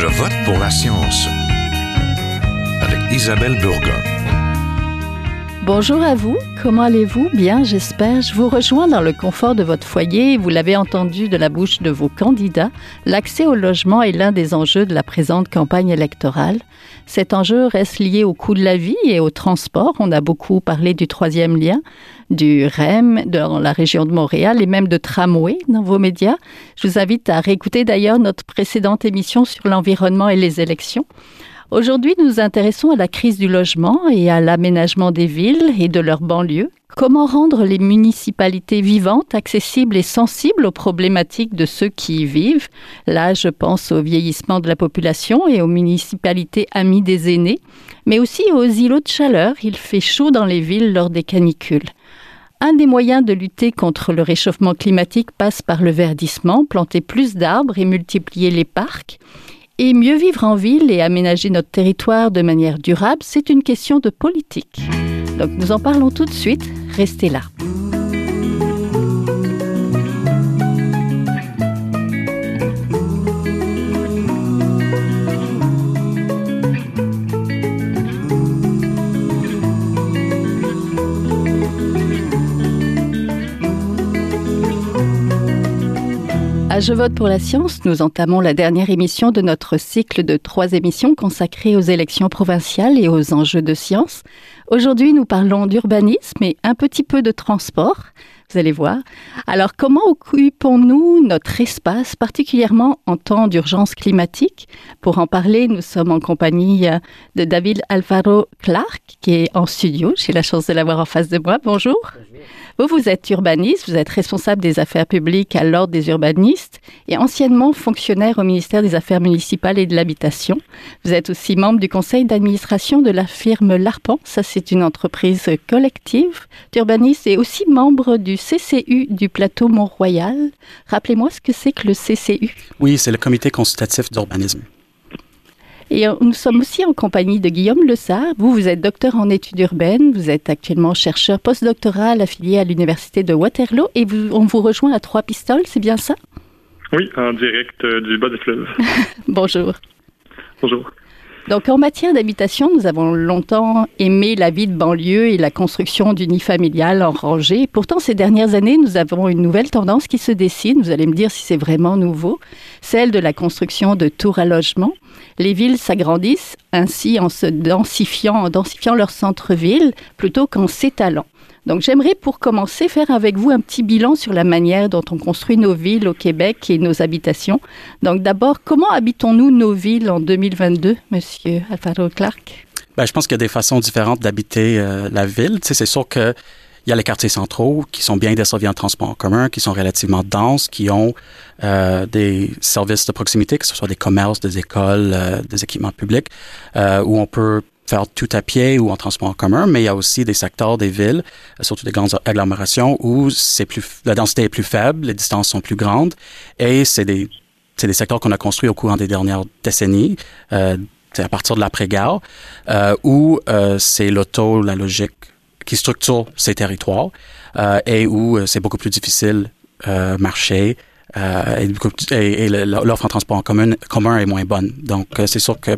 Je vote pour la science avec Isabelle Burgon. Bonjour à vous, comment allez-vous? Bien, j'espère. Je vous rejoins dans le confort de votre foyer. Vous l'avez entendu de la bouche de vos candidats, l'accès au logement est l'un des enjeux de la présente campagne électorale. Cet enjeu reste lié au coût de la vie et au transport. On a beaucoup parlé du troisième lien, du REM dans la région de Montréal et même de tramway dans vos médias. Je vous invite à réécouter d'ailleurs notre précédente émission sur l'environnement et les élections. Aujourd'hui, nous nous intéressons à la crise du logement et à l'aménagement des villes et de leurs banlieues. Comment rendre les municipalités vivantes, accessibles et sensibles aux problématiques de ceux qui y vivent? Là, je pense au vieillissement de la population et aux municipalités amies des aînés, mais aussi aux îlots de chaleur. Il fait chaud dans les villes lors des canicules. Un des moyens de lutter contre le réchauffement climatique passe par le verdissement, planter plus d'arbres et multiplier les parcs. Et mieux vivre en ville et aménager notre territoire de manière durable, c'est une question de politique. Donc nous en parlons tout de suite, restez là. Je vote pour la science, nous entamons la dernière émission de notre cycle de trois émissions consacrées aux élections provinciales et aux enjeux de science. Aujourd'hui, nous parlons d'urbanisme et un petit peu de transport vous allez voir. Alors, comment occupons-nous notre espace, particulièrement en temps d'urgence climatique? Pour en parler, nous sommes en compagnie euh, de David Alvaro Clark, qui est en studio. J'ai la chance de l'avoir en face de moi. Bonjour. Vous, vous êtes urbaniste, vous êtes responsable des affaires publiques à l'Ordre des urbanistes et anciennement fonctionnaire au ministère des Affaires municipales et de l'Habitation. Vous êtes aussi membre du conseil d'administration de la firme L'Arpent. Ça, c'est une entreprise collective d'urbanistes et aussi membre du CCU du plateau Mont-Royal. Rappelez-moi ce que c'est que le CCU. Oui, c'est le comité consultatif d'urbanisme. Et euh, nous sommes aussi en compagnie de Guillaume Lessard. Vous, vous êtes docteur en études urbaines. Vous êtes actuellement chercheur postdoctoral affilié à l'Université de Waterloo et vous, on vous rejoint à Trois Pistoles, c'est bien ça? Oui, en direct euh, du bas des fleuves. Bonjour. Bonjour. Donc, en matière d'habitation, nous avons longtemps aimé la vie de banlieue et la construction d'unifamiliales en rangée. Pourtant, ces dernières années, nous avons une nouvelle tendance qui se dessine. Vous allez me dire si c'est vraiment nouveau. Celle de la construction de tours à logement. Les villes s'agrandissent ainsi en se densifiant, en densifiant leur centre-ville plutôt qu'en s'étalant. Donc j'aimerais pour commencer faire avec vous un petit bilan sur la manière dont on construit nos villes au Québec et nos habitations. Donc d'abord, comment habitons-nous nos villes en 2022, Monsieur Alfaro Clark? Ben, Je pense qu'il y a des façons différentes d'habiter euh, la ville. Tu sais, c'est sûr que il y a les quartiers centraux qui sont bien desservis en transport en commun, qui sont relativement denses, qui ont euh, des services de proximité, que ce soit des commerces, des écoles, euh, des équipements publics, où on peut faire tout à pied ou en transport en commun, mais il y a aussi des secteurs des villes, euh, surtout des grandes agglomérations, où c'est plus, la densité est plus faible, les distances sont plus grandes, et c'est des, c'est des secteurs qu'on a construits au courant des dernières décennies, euh, à partir de l'après-guerre, euh, où euh, c'est l'auto, la logique qui structure ces territoires, euh, et où euh, c'est beaucoup plus difficile euh, marcher, euh, et, l'offre en transport en commun, commun est moins bonne. Donc, c'est sûr que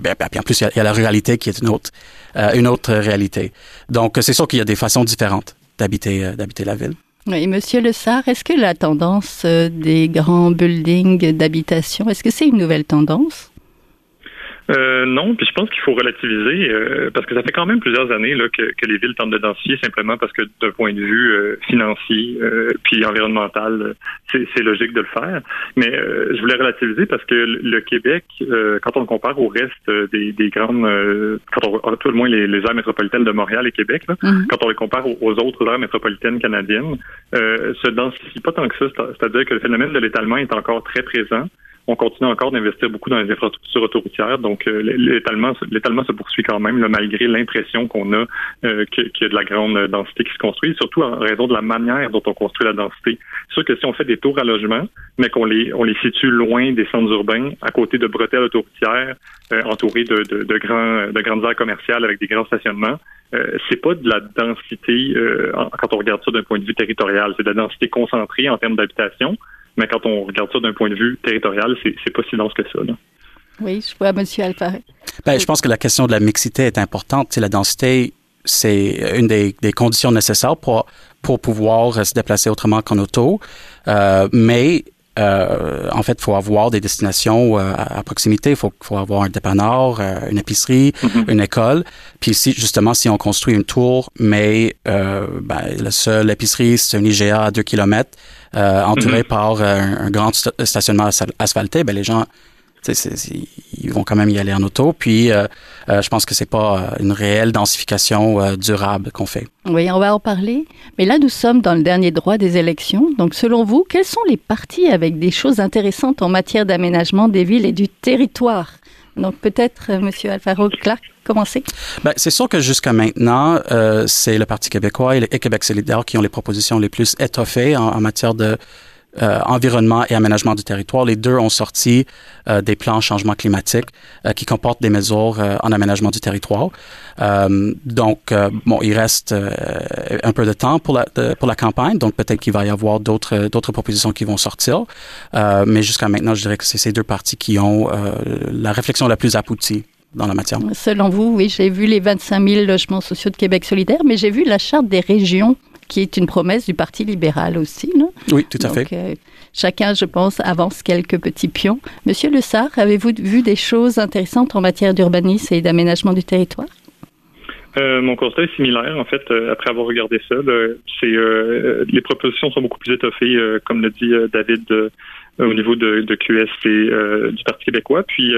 Bien, en plus, il y, a, la ruralité qui est une autre, euh, une autre réalité. Donc, c'est sûr qu'il y a des façons différentes d'habiter, euh, d'habiter la ville. Oui, Monsieur Le Sart, est-ce que la tendance euh, des grands buildings d'habitation, est-ce que c'est une nouvelle tendance? Euh, non, puis je pense qu'il faut relativiser euh, parce que ça fait quand même plusieurs années là, que, que les villes tentent de densifier simplement parce que d'un point de vue euh, financier euh, puis environnemental, c'est logique de le faire. Mais je voulais relativiser parce que le Québec, quand on compare au reste des, des grandes, quand on tout le moins les, les aires métropolitaines de Montréal et Québec, là, mm-hmm. quand on les compare aux, autres aires métropolitaines canadiennes, se densifie pas tant que ça. C'est-à-dire que le phénomène de l'étalement est encore très présent on continue encore d'investir beaucoup dans les infrastructures autoroutières. Donc, euh, l'étalement, l'étalement se poursuit quand même, malgré l'impression qu'on a euh, qu'il y a de la grande densité qui se construit, surtout en raison de la manière dont on construit la densité. C'est sûr que si on fait des tours à logement, mais qu'on les, on les situe loin des centres urbains, à côté de bretelles autoroutières, euh, entourées de, de, de, grands, de grandes aires commerciales avec des grands stationnements, euh, c'est pas de la densité euh, quand on regarde ça d'un point de vue territorial, c'est de la densité concentrée en termes d'habitation, mais quand on regarde ça d'un point de vue territorial, c'est pas si dense que ça. Là. Oui, je vois Monsieur Alpharé. Ben, Je pense que la question de la mixité est importante. C'est la densité, c'est une des, des, conditions nécessaires pour, pour pouvoir se déplacer autrement qu'en auto. Euh, mais euh, en fait, il faut avoir des destinations euh, à, proximité. Il faut, faut, avoir un dépanneur, euh, une épicerie, mm-hmm. une école. Puis si, justement, si on construit une tour, mais euh, ben, la seule épicerie, c'est un IGA à deux kilomètres, entouré mm-hmm. par un, grand stationnement asphalté, ben les gens ils vont quand même y aller en auto. Puis, euh, euh, je pense que c'est pas euh, une réelle densification durable qu'on fait. Oui, on va en parler. Mais là, nous sommes dans le dernier droit des élections. Donc, selon vous, quels sont les partis avec des choses intéressantes en matière d'aménagement des villes et du territoire? Donc peut-être, Monsieur Alfaro Clark, commencer. Ben, c'est sûr que jusqu'à maintenant, c'est le Parti québécois et, le, Québec solidaire qui ont les propositions les plus étoffées en matière de euh, environnement et aménagement du territoire. Les deux ont sorti euh, des plans changement climatique euh, qui comportent des mesures en aménagement du territoire. donc, bon, il reste un peu de temps pour la, pour la campagne, donc peut-être qu'il va y avoir d'autres d'autres propositions qui vont sortir. mais jusqu'à maintenant, je dirais que c'est ces deux parties qui ont la réflexion la plus aboutie dans la matière. Selon vous, oui, j'ai vu les 25 000 logements sociaux de Québec solidaire, mais j'ai vu la charte des régions qui est une promesse du Parti libéral aussi, non? Oui, tout à fait. Euh, chacun, je pense, avance quelques petits pions. Monsieur Le avez-vous vu des choses intéressantes en matière d'urbanisme et d'aménagement du territoire? Euh, mon constat est similaire. En fait, euh, après avoir regardé ça, c'est les propositions sont beaucoup plus étoffées, comme l'a dit David, au niveau de, de QS et du Parti québécois. Puis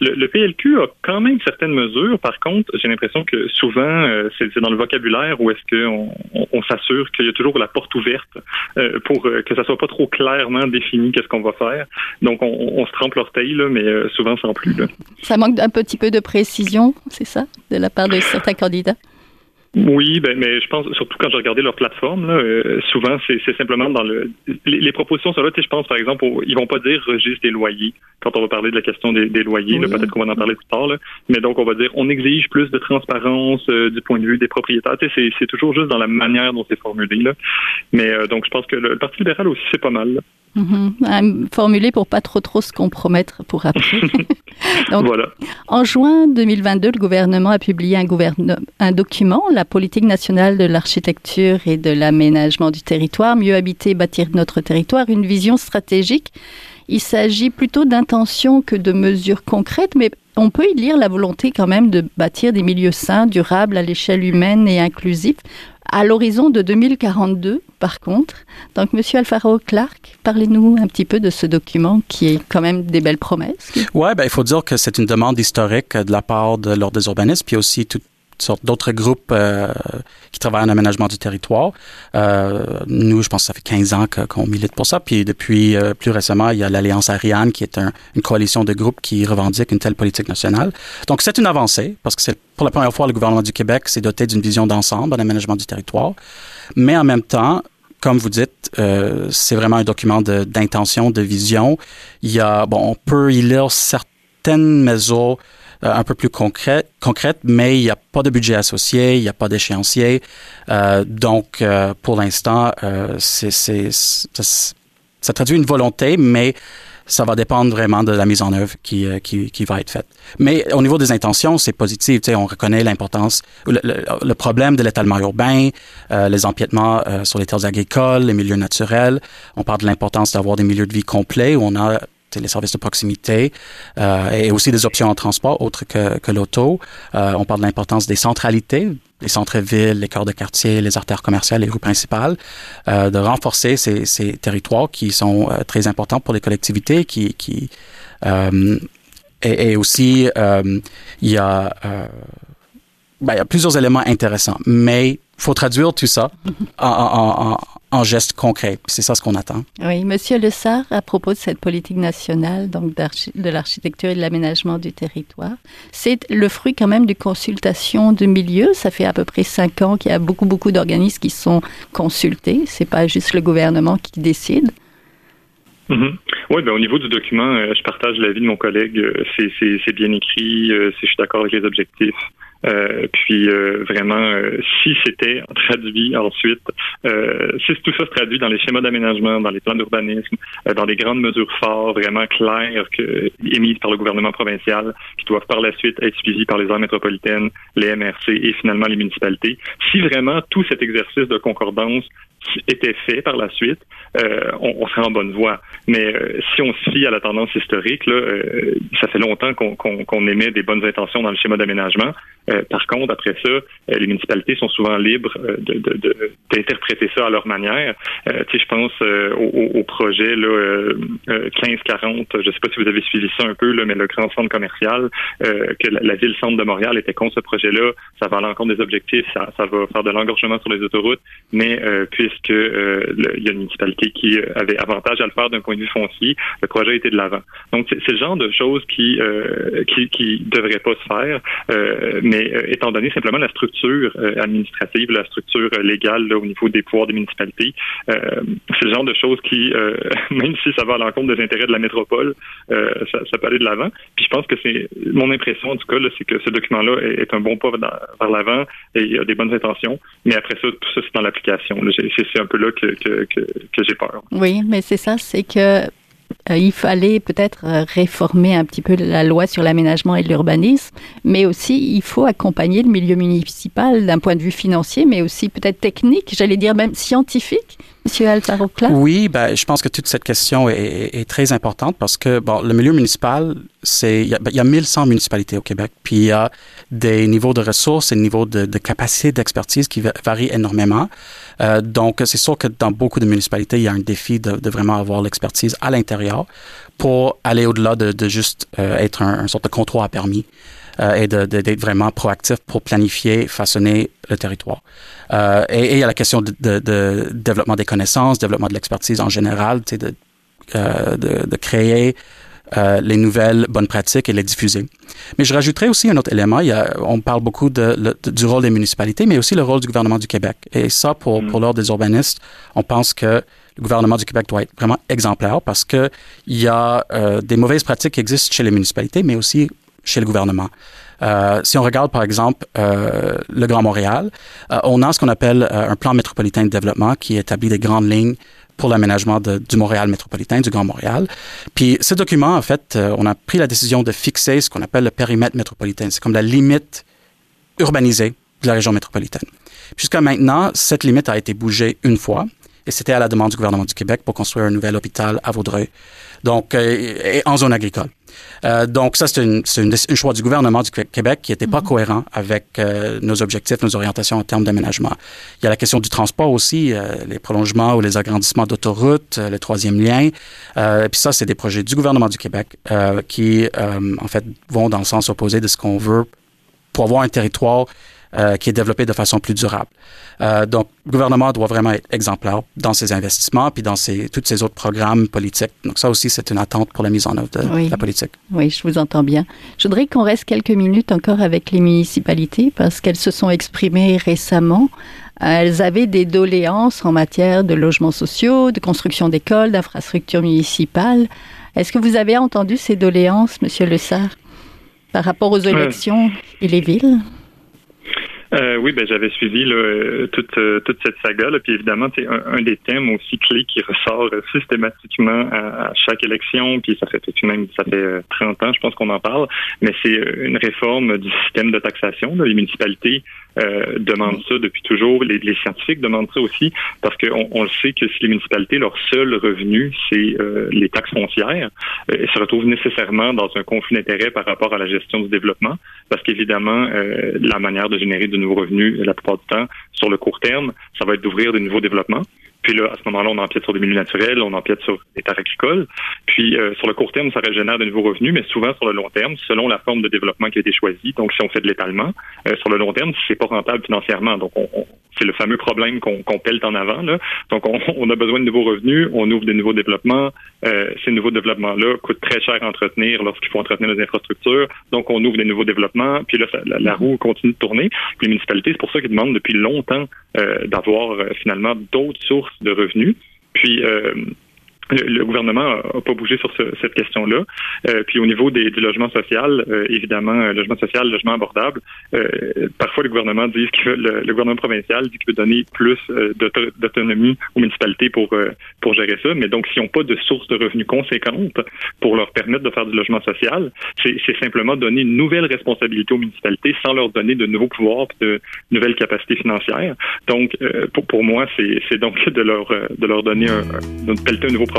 le, PLQ a quand même certaines mesures. Par contre, j'ai l'impression que souvent, euh, c'est dans le vocabulaire où est-ce qu'on on, s'assure qu'il y a toujours la porte ouverte euh, pour euh, que ça soit pas trop clairement défini qu'est-ce qu'on va faire. Donc, on, se trempe l'orteil, là, mais souvent sans plus. Là. Ça manque un petit peu de précision, c'est ça, de la part de certains candidats? Oui, ben, mais je pense surtout quand j'ai regardé leur plateforme, là, euh, souvent c'est simplement dans le les, propositions sont là. Je pense par exemple, ils vont pas dire registre des loyers quand on va parler de la question des, des loyers. Peut-être qu'on va en parler plus tard. Là. Mais donc on va dire on exige plus de transparence euh, du point de vue des propriétaires. C'est toujours juste dans la manière dont c'est formulé. Là. Mais euh, donc je pense que le, Parti libéral aussi c'est pas mal. Mm-hmm. Formulé pour pas trop trop se compromettre pour après. donc, voilà. En juin 2022, le gouvernement a publié un, un document, la politique nationale de l'architecture et de l'aménagement du territoire, mieux habiter, bâtir notre territoire, une vision stratégique. Il s'agit plutôt d'intentions que de mesures concrètes, mais on peut y lire la volonté quand même de bâtir des milieux sains, durables à l'échelle humaine et inclusifs à l'horizon de 2042, par contre. Donc, Monsieur Alfaro Clark, parlez-nous un petit peu de ce document qui est quand même des belles promesses. Oui, ben, il faut dire que c'est une demande historique de la part de l'Ordre des urbanistes, puis aussi tout, d'autres groupes euh, qui travaillent en aménagement du territoire. Euh, nous, je pense que ça fait 15 ans qu'on milite pour ça. Puis depuis euh, plus récemment, il y a l'Alliance Ariane, qui est une coalition de groupes qui revendique une telle politique nationale. Donc, c'est une avancée, parce que c'est pour la première fois, le gouvernement du Québec s'est doté d'une vision d'ensemble en aménagement du territoire. Mais en même temps, comme vous dites, c'est vraiment un document d'intention, de, vision. Il y a, bon, on peut y lire certaines mesures un peu plus concrète, concrète, mais il n'y a pas de budget associé, il n'y a pas d'échéancier. Euh, donc, euh, pour l'instant, c'est, ça, traduit une volonté, mais ça va dépendre vraiment de la mise en œuvre qui, qui, qui va être faite. Mais au niveau des intentions, c'est positif. On reconnaît l'importance, le, le, problème de l'étalement urbain, les empiètements sur les terres agricoles, les milieux naturels. On parle de l'importance d'avoir des milieux de vie complets où on a les services de proximité euh, et aussi des options en transport autres que, que l'auto. Euh, on parle de l'importance des centralités, les centres-villes, les cœurs de quartier, les artères commerciales, les rues principales, euh, de renforcer ces, ces, territoires qui sont euh, très importants pour les collectivités, qui, qui euh, et, et, aussi il y a ben, il y a plusieurs éléments intéressants, mais faut traduire tout ça en, en, en gestes concrets. C'est ça ce qu'on attend. Oui, Monsieur Le Sart, à propos de cette politique nationale, donc de l'architecture et de l'aménagement du territoire, c'est le fruit quand même de consultations de milieu. Ça fait à peu près cinq ans qu'il y a beaucoup, beaucoup d'organismes qui sont consultés. C'est pas juste le gouvernement qui décide. Mm-hmm. Oui, ben, au niveau du document, euh, je partage l'avis de mon collègue. Euh, c'est bien écrit, euh, je suis d'accord avec les objectifs. Puis vraiment, si c'était traduit ensuite, si tout ça se traduit dans les schémas d'aménagement, dans les plans d'urbanisme, dans des grandes mesures fortes, vraiment claires, que, émises par le gouvernement provincial, qui doivent par la suite être suivies par les aires métropolitaines, les MRC et finalement les municipalités. Si vraiment tout cet exercice de concordance était fait par la suite, euh, on, on, serait en bonne voie. Mais euh, si on se fie à la tendance historique, là, euh, ça fait longtemps qu'on émet des bonnes intentions dans le schéma d'aménagement. Par contre, après ça, les municipalités sont souvent libres d'interpréter de, ça à leur manière. tu sais, je pense au, au, projet là, 1540, je sais pas si vous avez suivi ça un peu, là, mais le grand centre commercial, que la, ville-centre de Montréal était contre ce projet-là. Ça va à l'encontre des objectifs, ça, ça va faire de l'engorgement sur les autoroutes, mais puis puisque euh, il y a une municipalité qui euh, avait avantage à le faire d'un point de vue foncier, le projet était de l'avant. Donc c'est le genre de choses qui euh, qui qui devraient pas se faire, euh, mais étant donné simplement la structure administrative, la structure légale là, au niveau des pouvoirs des municipalités, c'est le genre de choses qui, même si ça va à l'encontre des intérêts de la métropole, ça, ça, peut aller de l'avant. Puis je pense que c'est mon impression en tout cas, c'est que ce document-là est, un bon pas vers l'avant et il y a des bonnes intentions, mais après ça, tout ça c'est dans l'application c'est un peu là que, que, j'ai peur. Oui, mais c'est ça, c'est que euh, il fallait peut-être euh, réformer un petit peu la loi sur l'aménagement et l'urbanisme, mais aussi il faut accompagner le milieu municipal d'un point de vue financier, mais aussi peut-être technique, j'allais dire même scientifique, Monsieur Altarocla? Oui, ben, je pense que toute cette question est, très importante parce que le milieu municipal, c'est il y, a, ben, il y a 1100 municipalités au Québec, puis il y a des niveaux de ressources et des niveaux de, capacité d'expertise qui varient énormément. Euh, donc, c'est sûr que dans beaucoup de municipalités, il y a un défi de, vraiment avoir l'expertise à l'intérieur pour aller au-delà de, juste euh, être un, sorte de comptoir permis euh, et d'être vraiment proactif pour planifier, façonner le territoire. Euh, et, il y a la question de, développement des connaissances, développement de l'expertise en général, de, euh, de, de créer euh, les nouvelles bonnes pratiques et les diffuser. Mais je rajouterais aussi un autre élément. Il y a, on parle beaucoup de, de, du rôle des municipalités, mais aussi le rôle du gouvernement du Québec. Et ça, pour, mm. pour l'ordre des urbanistes, on pense que le gouvernement du Québec doit être vraiment exemplaire parce que il y a euh, des mauvaises pratiques qui existent chez les municipalités, mais aussi chez le gouvernement. Euh, si on regarde par exemple euh, le Grand Montréal, euh, on a ce qu'on appelle euh, un plan métropolitain de développement qui établit des grandes lignes pour l'aménagement du Montréal métropolitain, du Grand Montréal. Puis ce document, en fait, euh, on a pris la décision de fixer ce qu'on appelle le périmètre métropolitain. C'est comme la limite urbanisée de la région métropolitaine. Jusqu'à maintenant, cette limite a été bougée une fois, et c'était à la demande du gouvernement du Québec pour construire un nouvel hôpital à Vaudreuil, donc euh, en zone agricole. Euh, donc ça, c'est un choix du gouvernement du Québec qui n'était pas mm-hmm. cohérent avec euh, nos objectifs, nos orientations en termes d'aménagement. Il y a la question du transport aussi, euh, les prolongements ou les agrandissements d'autoroutes, le troisième lien. et puis ça, c'est des projets du gouvernement du Québec qui, en fait, vont dans le sens opposé de ce qu'on veut pour avoir un territoire euh, qui est développé de façon plus durable. Euh, donc, le gouvernement doit vraiment être exemplaire dans ses investissements puis dans ses, tous ces autres programmes politiques. Donc, ça aussi, c'est une attente pour la mise en œuvre de la politique. Oui, je vous entends bien. Je voudrais qu'on reste quelques minutes encore avec les municipalités parce qu'elles se sont exprimées récemment. Elles avaient des doléances en matière de logements sociaux, de construction d'écoles, d'infrastructures municipales. Est-ce que vous avez entendu ces doléances, Monsieur Le Sart, par rapport aux élections et les villes? Euh, oui, ben j'avais suivi là, toute, euh, toute cette saga. Là, puis évidemment, c'est un, des thèmes aussi clés qui ressort systématiquement à, chaque élection. Puis ça fait même ça fait 30 euh, ans, je pense qu'on en parle. Mais c'est euh, une réforme du système de taxation. Là. Les municipalités euh, demandent ça depuis toujours. Les, les, scientifiques demandent ça aussi parce qu'on on le sait que si les municipalités, leur seul revenu, c'est euh, les taxes foncières, euh, elles se retrouvent nécessairement dans un conflit d'intérêts par rapport à la gestion du développement parce qu'évidemment, la manière de générer de nouveaux revenus, la plupart du temps, sur le court terme, ça va être d'ouvrir de nouveaux développements. Puis là, à ce moment-là, on empiète sur des milieux naturels, on empiète sur des terres agricoles. Puis euh, sur le court terme, ça régénère de nouveaux revenus, mais souvent sur le long terme, selon la forme de développement qui a été choisie. Donc, si on fait de l'étalement, euh, sur le long terme, c'est pas rentable financièrement. Donc, on, c'est le fameux problème qu'on qu pèle en avant. Là. Donc, on, on, a besoin de nouveaux revenus, on ouvre des nouveaux développements. Euh, ces nouveaux développements-là coûtent très cher à entretenir lorsqu'il faut entretenir les infrastructures. Donc, on ouvre des nouveaux développements, puis là, la, la, roue continue de tourner. Puis les municipalités, c'est pour ça qu'ils demandent depuis longtemps euh, d'avoir euh, finalement d'autres sources de revenus. Puis, euh, le, gouvernement n'a pas bougé sur cette question-là. Euh, puis au niveau des, du logement social, euh, évidemment, euh, logement social, logement abordable, parfois le gouvernement dit que le, gouvernement provincial dit qu'il veut donner plus d'autonomie aux municipalités pour pour gérer ça. Mais donc, s'ils n'ont pas de source de revenus conséquente pour leur permettre de faire du logement social, c'est simplement donner une nouvelle responsabilité aux municipalités sans leur donner de nouveaux pouvoirs de nouvelles capacités financières. Donc, pour, pour moi, c'est donc de leur de leur donner un, de pelleter un nouveau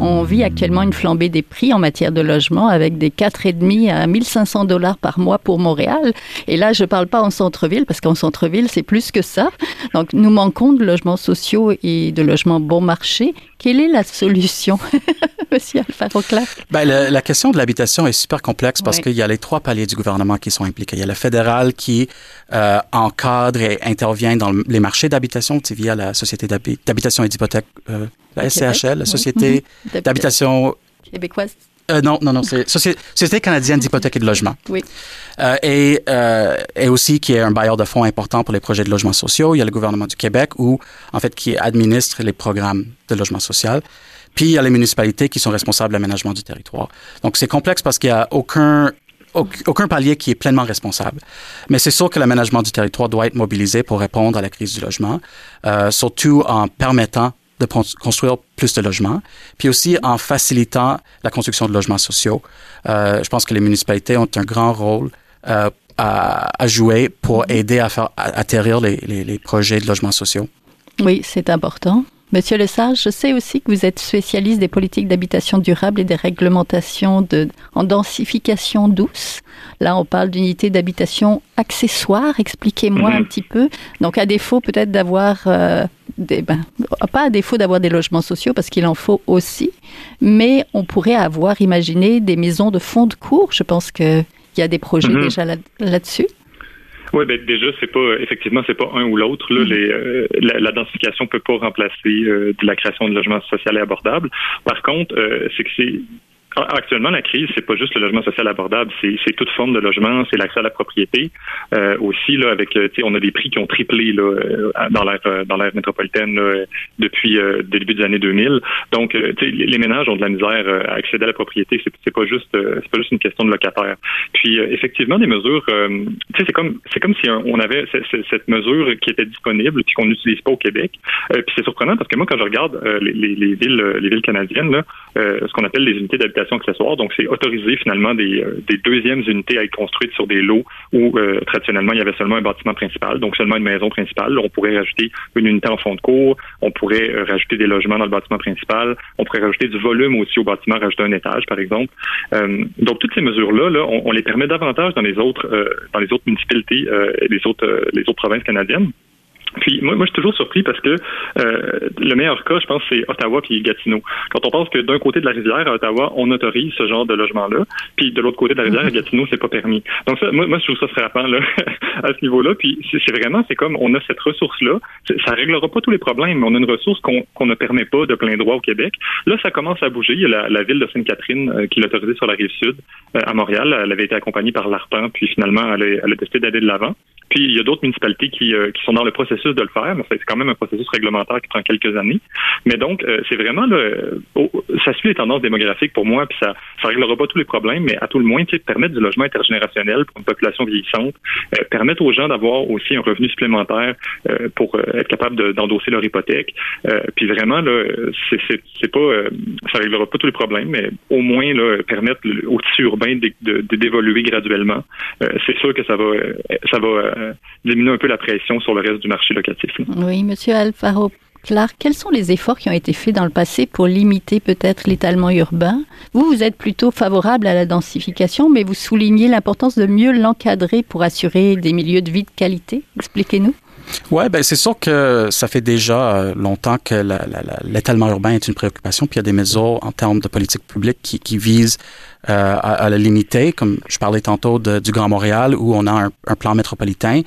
on vit actuellement une flambée des prix en matière de logement avec des 4,5 à 1500 dollars par mois pour Montréal. Et là, je ne parle pas en centre-ville parce qu'en centre-ville, c'est plus que ça. Donc, nous manquons de logements sociaux et de logements bon marché. Quelle est la solution, Monsieur Alfaro ben, la question de l'habitation est super complexe parce qu'il y a les trois paliers du gouvernement qui sont impliqués. Il y a le fédéral qui euh, encadre et intervient dans les marchés d'habitation via la Société d'habitation et d'hypothèque, euh, la SCHL, la Société mhm. d'habitation québécoise. Euh, non, non, non, c'est Société canadienne d'hypothèque et de logement. Oui. Euh, et, euh, et aussi qui est un bailleur de fonds important pour les projets de logement sociaux. Il y a le gouvernement du Québec où, en fait, qui administre les programmes de logement social. Puis il y a les municipalités qui sont responsables de l'aménagement du territoire. Donc c'est complexe parce qu'il n'y a aucun aucun palier qui est pleinement responsable. Mais c'est sûr que l'aménagement du territoire doit être mobilisé pour répondre à la crise du logement, euh, surtout en permettant de construire plus de logements, puis aussi en facilitant la construction de logements sociaux. Euh, je pense que les municipalités ont un grand rôle euh, à, jouer pour aider à faire atterrir les, les projets de logements sociaux. Oui, c'est important. Monsieur Lesage, je sais aussi que vous êtes spécialiste des politiques d'habitation durable et des réglementations de, en densification douce. Là, on parle d'unités d'habitation accessoires. Expliquez-moi un mhm. petit peu. Donc, à défaut peut-être d'avoir euh, des, ben, pas à défaut d'avoir des logements sociaux parce qu'il en faut aussi, mais on pourrait avoir imaginé des maisons de fond de cours. Je pense qu'il y a des projets mhm. déjà là-dessus. Oui, ben déjà, c'est pas effectivement, c'est pas un ou l'autre. Là, mm-hmm. les, euh, la, la, densification peut pas remplacer euh, de la création de logements sociaux et abordables. Par contre, euh, c'est que c'est actuellement, la crise, c'est pas juste le logement social abordable, c'est toute forme de logement, c'est l'accès à la propriété. Euh, aussi, là, avec, euh, on a des prix qui ont triplé là, euh, dans l'ère dans l'ère métropolitaine depuis le début des années 2000. Donc, les ménages ont de la misère à accéder à la propriété. C'est pas juste c'est pas juste une question de locataire. Puis, effectivement, des mesures, c'est comme c'est comme si on avait cette mesure qui était disponible puis qu'on n'utilise pas au Québec. puis c'est surprenant parce que moi, quand je regarde les, les, villes les villes canadiennes, là, ce qu'on appelle les unités d'habitation Donc, c'est autorisé finalement des, euh, des, deuxièmes unités à être construites sur des lots où euh, traditionnellement il y avait seulement un bâtiment principal, donc seulement une maison principale. on pourrait rajouter une unité en fond de cours, on pourrait euh, rajouter des logements dans le bâtiment principal, on pourrait rajouter du volume aussi au bâtiment, rajouter un étage par exemple. donc, toutes ces mesures-là, là, on, les permet davantage dans les autres dans les autres municipalités et les autres les autres provinces canadiennes. Puis moi, moi, je suis toujours surpris parce que euh, le meilleur cas, je pense, c'est Ottawa puis Gatineau. Quand on pense que d'un côté de la rivière, à Ottawa, on autorise ce genre de logement-là, puis de l'autre côté de la rivière, à Gatineau, c'est pas permis. Donc ça, moi, moi, je trouve ça frappant là, à ce niveau-là. Puis c'est vraiment, c'est comme on a cette ressource-là. Ça réglera pas tous les problèmes, mais on a une ressource qu'on ne permet pas de plein droit au Québec. Là, ça commence à bouger. Il y a la, ville de Sainte-Catherine euh, qui l'a autorisé sur la rive sud, euh, à Montréal. Elle avait été accompagnée par l'ARPAN, puis finalement, elle a, elle a décidé d'aller de l'avant. Puis il y a d'autres municipalités qui, euh, qui sont dans le processus de le faire, mais c'est quand même un processus réglementaire qui prend quelques années. Mais donc, euh, c'est vraiment là, ça suit les tendances démographiques pour moi, puis ça ça réglera pas tous les problèmes, mais à tout le moins, tu sais, permettre du logement intergénérationnel pour une population vieillissante, euh, permettre aux gens d'avoir aussi un revenu supplémentaire pour être capable d'endosser leur hypothèque. puis vraiment, là, c'est, pas ça réglera pas tous les problèmes, mais au moins là, permettre au tissu urbain d'évoluer graduellement. c'est sûr que ça va ça va euh, diminuer un peu la pression sur le reste du marché locatif. Oui, Monsieur Alfaro Clark, quels sont les efforts qui ont été faits dans le passé pour limiter peut-être l'étalement urbain? Vous, vous êtes plutôt favorable à la densification, mais vous soulignez l'importance de mieux l'encadrer pour assurer des milieux de vie de qualité. Expliquez-nous. Oui, ben c'est sûr que ça fait déjà euh, longtemps que l'étalement urbain est une préoccupation, puis il y a des mesures en termes de politique publique qui, qui visent euh, à, à, le limiter, comme je parlais tantôt de, du Grand Montréal, où on a un, un plan métropolitain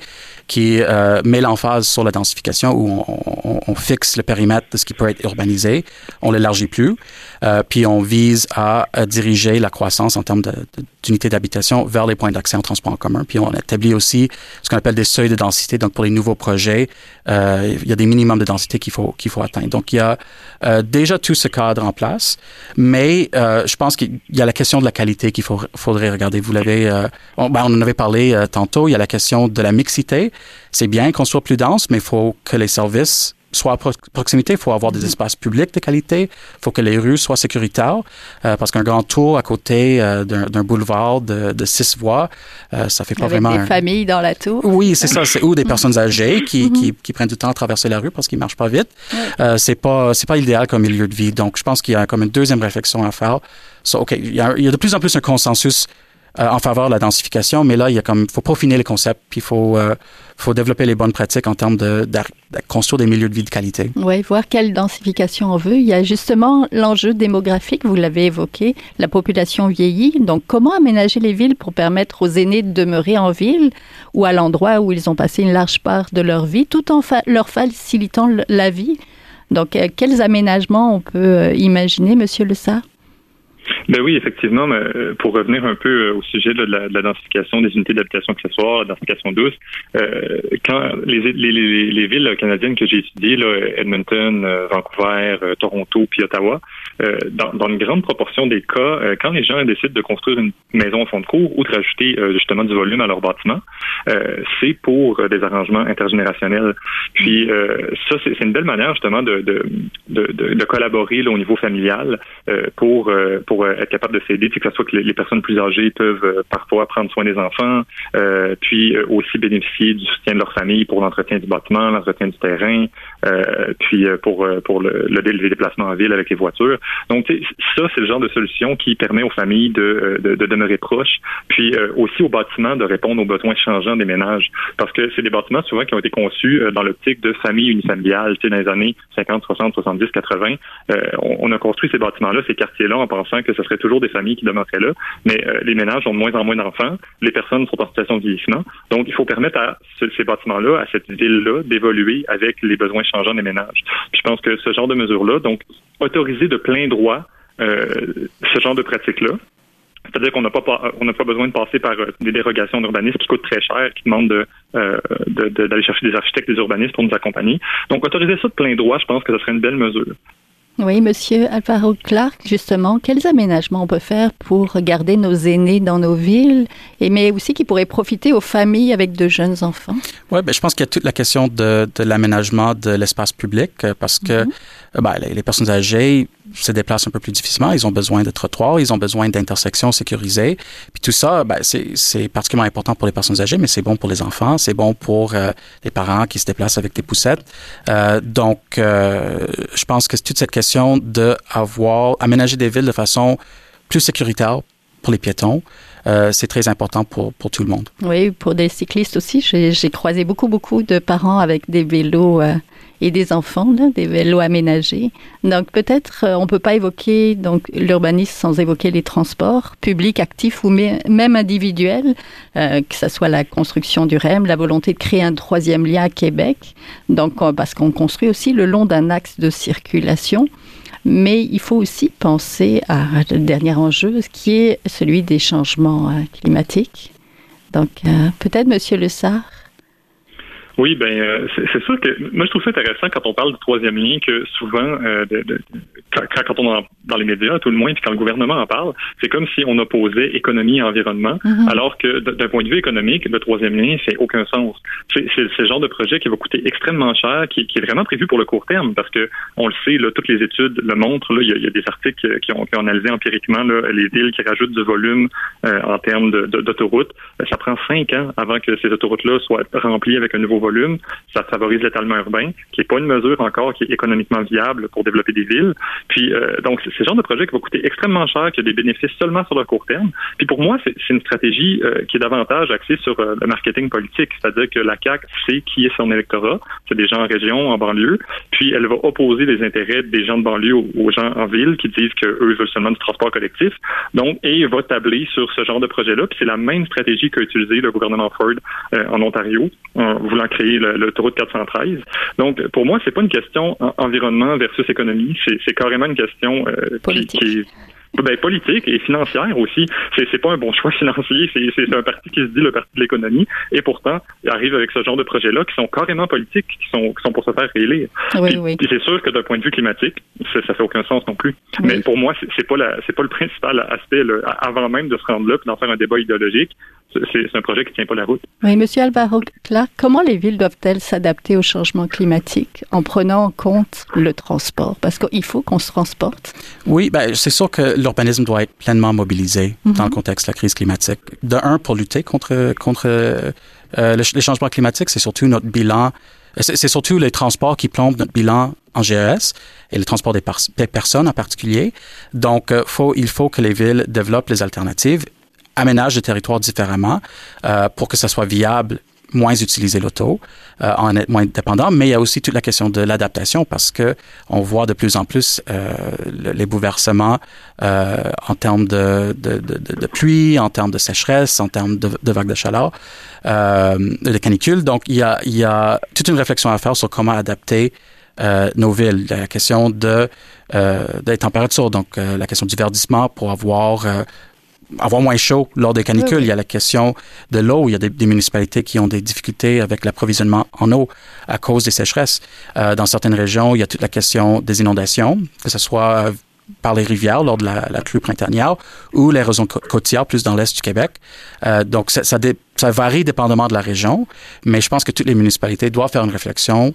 qui euh, met l'emphase sur la densification, où on, on, on, fixe le périmètre de ce qui peut être urbanisé, on l'élargit plus, euh, puis on vise à, à, diriger la croissance en termes d'unités d'habitation vers les points d'accès en transport en commun. Puis on établit aussi ce qu'on appelle des seuils de densité. Donc pour les nouveaux projets, euh, il y a des minimums de densité qu'il faut qu'il faut atteindre. Donc il y a euh, déjà tout ce cadre en place, mais euh, je pense qu'il y a la question la qualité qu'il faudrait regarder. Vous l'avez, euh, on, ben, on, en avait parlé euh, tantôt. Il y a la question de la mixité. C'est bien qu'on soit plus dense, mais il faut que les services soient à proximité. Il faut avoir des mm-hmm. espaces publics de qualité. Il faut que les rues soient sécuritaires. Euh, parce qu'un grand tour à côté euh, d'un boulevard de, de, six voies, euh, ça fait pas Avec vraiment. Des un... familles dans la tour. Oui, c'est ça. C'est ou des personnes âgées qui, mm-hmm. qui, qui, prennent du temps à traverser la rue parce qu'ils marchent pas vite. Ouais. c'est pas c'est pas idéal comme milieu de vie. Donc, je pense qu'il y a comme une deuxième réflexion à faire. So, OK, il y, a, de plus en plus un consensus euh, en faveur de la densification, mais là, il y a comme, faut peaufiner les concepts, puis il faut, euh, faut développer les bonnes pratiques en termes de, de, construire des milieux de vie de qualité. Oui, voir quelle densification on veut. Il y a justement l'enjeu démographique, vous l'avez évoqué, la population vieillit. Donc, comment aménager les villes pour permettre aux aînés de demeurer en ville ou à l'endroit où ils ont passé une large part de leur vie, tout en leur facilitant la vie? Donc, euh, quels aménagements on peut imaginer, Monsieur Le Sart? Ben oui, effectivement, mais pour revenir un peu au sujet de la, de la densification des unités d'habitation accessoires, la densification douce, euh, quand les, les, les, les, villes canadiennes que j'ai étudiées, là, Edmonton, Vancouver, Toronto, puis Ottawa, euh, dans, dans, une grande proportion des cas, euh, quand les gens décident de construire une maison au fond de cour ou de rajouter euh, justement du volume à leur bâtiment, c'est pour des arrangements intergénérationnels. Puis ça, c'est une belle manière justement de, de, de, de collaborer là, au niveau familial pour, pour être capable de s'aider, que ce soit que les, personnes plus âgées peuvent parfois prendre soin des enfants, puis aussi bénéficier du soutien de leur famille pour l'entretien du bâtiment, l'entretien du terrain, puis pour, pour le, le, les déplacements en ville avec les voitures. Donc, ça, c'est le genre de solution qui permet aux familles de, euh, de, de demeurer proches, puis euh, aussi aux bâtiments de répondre aux besoins changeants des ménages. Parce que c'est des bâtiments souvent qui ont été conçus euh, dans l'optique de famille unifamiliale, tu sais, dans les années 50, 60, 70, 80. Euh, on, a construit ces bâtiments-là, ces quartiers-là, en pensant que ce serait toujours des familles qui demeureraient là. Mais euh, les ménages ont de moins en moins d'enfants, les personnes sont en situation de vieillissement. Donc, il faut permettre à ce, ces bâtiments-là, à cette ville-là, d'évoluer avec les besoins changeants des ménages. Je pense que ce genre de mesures-là, donc autoriser de plein droit euh, ce genre de pratique-là. C'est-à-dire qu'on n'a pas besoin de passer par euh, des dérogations d'urbanisme qui coûtent très cher, qui demandent de, d'aller chercher des architectes, des urbanistes pour nous accompagner. Donc autoriser ça de plein droit, je pense que ce serait une belle mesure. Oui, Monsieur Alvaro Clark, justement, quels aménagements on peut faire pour garder nos aînés dans nos villes, et mais aussi qui pourraient profiter aux familles avec de jeunes enfants? Oui, ben, je pense qu'il y a toute la question de, de l'aménagement de l'espace public, parce que mm -hmm. ben, les personnes âgées se déplacent un peu plus difficilement, ils ont besoin de trottoirs, ils ont besoin d'intersections sécurisées. Puis tout ça, ben, c'est particulièrement important pour les personnes âgées, mais c'est bon pour les enfants, c'est bon pour euh, les parents qui se déplacent avec des poussettes. Euh, donc, euh, je pense que toute cette question de avoir aménager des villes de façon plus sécuritaire pour les piétons, euh, c'est très important pour, pour tout le monde. Oui, pour des cyclistes aussi. J'ai croisé beaucoup, beaucoup de parents avec des vélos euh, et des enfants, là, des vélos aménagés. Donc peut-être euh, on peut pas évoquer donc l'urbanisme sans évoquer les transports publics, actifs ou même individuels, euh, que ce soit la construction du REM, la volonté de créer un troisième lien à Québec. Donc parce qu'on construit aussi le long d'un axe de circulation. Mais il faut aussi penser à le dernier enjeu, qui est celui des changements euh, climatiques. Donc, peut-être, Monsieur Le Sart. Oui, ben euh, c'est sûr que moi je trouve ça intéressant quand on parle du troisième lien que souvent euh, de, de, quand, quand on en dans les médias tout le moins puis quand le gouvernement en parle, c'est comme si on opposait économie et environnement, mm -hmm. alors que d'un point de vue économique, le troisième lien c'est aucun sens. C'est ce genre de projet qui va coûter extrêmement cher, qui, qui, est vraiment prévu pour le court terme parce que on le sait, là, toutes les études le montrent. Là, il, y a, il y a des articles qui ont, qui ont analysé empiriquement là, les villes qui rajoutent du volume euh, en termes d'autoroutes. De, ça prend cinq ans avant que ces autoroutes-là soient remplies avec un nouveau ça favorise l'étalement urbain, qui n'est pas une mesure encore qui est économiquement viable pour développer des villes. Puis, euh, donc, c'est ce genre de projet qui va coûter extrêmement cher, qui a des bénéfices seulement sur le court terme. Puis, pour moi, c'est une stratégie euh, qui est davantage axée sur euh, le marketing politique, c'est-à-dire que la CAQ sait qui est son électorat, c'est des gens en région, en banlieue, puis elle va opposer les intérêts des gens de banlieue aux, gens en ville qui disent qu'eux veulent seulement du transport collectif. Donc, et va tabler sur ce genre de projet-là. Puis c'est la même stratégie qu'a utilisé le gouvernement Ford en Ontario, en voulant créer l'autoroute 413. Donc, pour moi, c'est pas une question environnement versus économie, c'est carrément une question euh, qui, ben, politique et financière aussi. C'est, c'est pas un bon choix financier. C'est, c'est un parti qui se dit le parti de l'économie et pourtant il arrive avec ce genre de projets-là qui sont carrément politiques, qui sont, qui sont pour se faire réélire. Oui, oui. c'est sûr que d'un point de vue climatique, ça, ça fait aucun sens non plus. Mais pour moi, c'est, c'est pas la, c'est pas le principal aspect avant même de se rendre là, puis d'en faire un débat idéologique c'est un projet qui ne tient pas la route. Oui, Monsieur Alvaro Clark, comment les villes doivent-elles s'adapter au changement climatique en prenant en compte le transport? Parce qu'il faut qu'on se transporte. Oui, ben, c'est sûr que l'urbanisme doit être pleinement mobilisé dans le mhm. contexte de la crise climatique. De un, pour lutter contre, contre euh, les changements climatiques, c'est surtout notre bilan c'est surtout les transports qui plombent notre bilan en GES et le transport des, des personnes en particulier. Donc, euh, faut, il faut que les villes développent les alternatives aménage le territoire différemment euh, pour que ça soit viable moins utiliser l'auto, euh, en être moins dépendant, mais il y a aussi toute la question de l'adaptation parce que on voit de plus en plus euh, les bouleversements euh, en termes de, de, de, de, pluie, en termes de sécheresse, en termes de, de vagues de chaleur, euh, de canicules. Donc il y a, il y a toute une réflexion à faire sur comment adapter euh, nos villes, la question de euh, des températures, donc euh, la question du verdissement pour avoir avoir moins chaud lors des canicules. Il y a la question de l'eau. Il y a des, municipalités qui ont des difficultés avec l'approvisionnement en eau à cause des sécheresses. Euh, dans certaines régions, il y a toute la question des inondations, que ce soit par les rivières lors de la, la crue printanière ou l'érosion côtière plus dans l'est du Québec. Euh, donc, ça, ça, ça varie dépendamment de la région, mais je pense que toutes les municipalités doivent faire une réflexion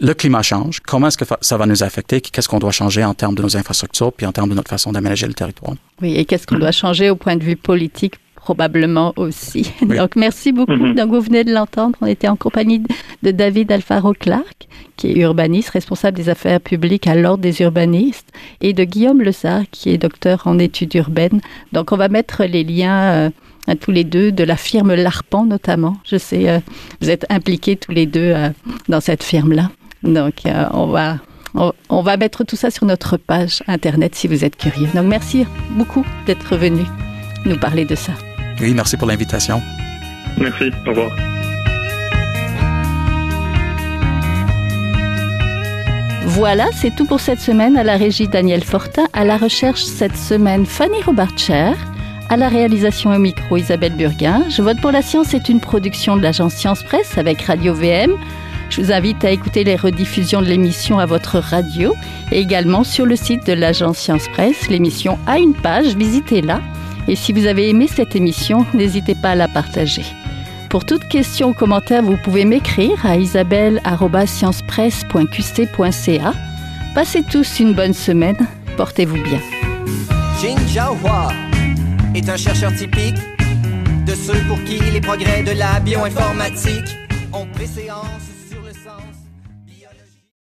le climat change, comment est-ce que ça va nous affecter, qu'est-ce qu'on doit changer en termes de nos infrastructures, puis en termes de notre façon d'aménager le territoire. Oui, et qu'est-ce qu'on doit changer au point de vue politique probablement aussi. Donc, merci beaucoup. Mm-hmm. Donc, vous venez de l'entendre, on était en compagnie de David Alfaro Clark, qui est urbaniste, responsable des affaires publiques à l'Ordre des urbanistes, et de Guillaume Lessard, qui est docteur en études urbaines. Donc, on va mettre les liens euh, à tous les deux, de la firme Larpan notamment. Je sais, euh, vous êtes impliqués tous les deux euh, dans cette firme-là. Donc, euh, on va on, va mettre tout ça sur notre page internet si vous êtes curieux. Donc, merci beaucoup d'être venu nous parler de ça. Oui, merci pour l'invitation. Merci. Au revoir. Voilà, c'est tout pour cette semaine à la régie Daniel Fortin, à la recherche cette semaine Fanny Robarcher, à la réalisation au micro Isabelle Burguin. Je vote pour la science est une production de l'agence Science Presse avec Radio VM. Je vous invite à écouter les rediffusions de l'émission à votre radio et également sur le site de l'agence Science Presse. L'émission a une page, visitez-la. Et si vous avez aimé cette émission, n'hésitez pas à la partager. Pour toute question ou commentaire, vous pouvez m'écrire à isabelle.sciencepresse.qc.ca. Passez tous une bonne semaine. Portez-vous bien. Est un chercheur typique de ceux pour qui les progrès de la bioinformatique ont préséance.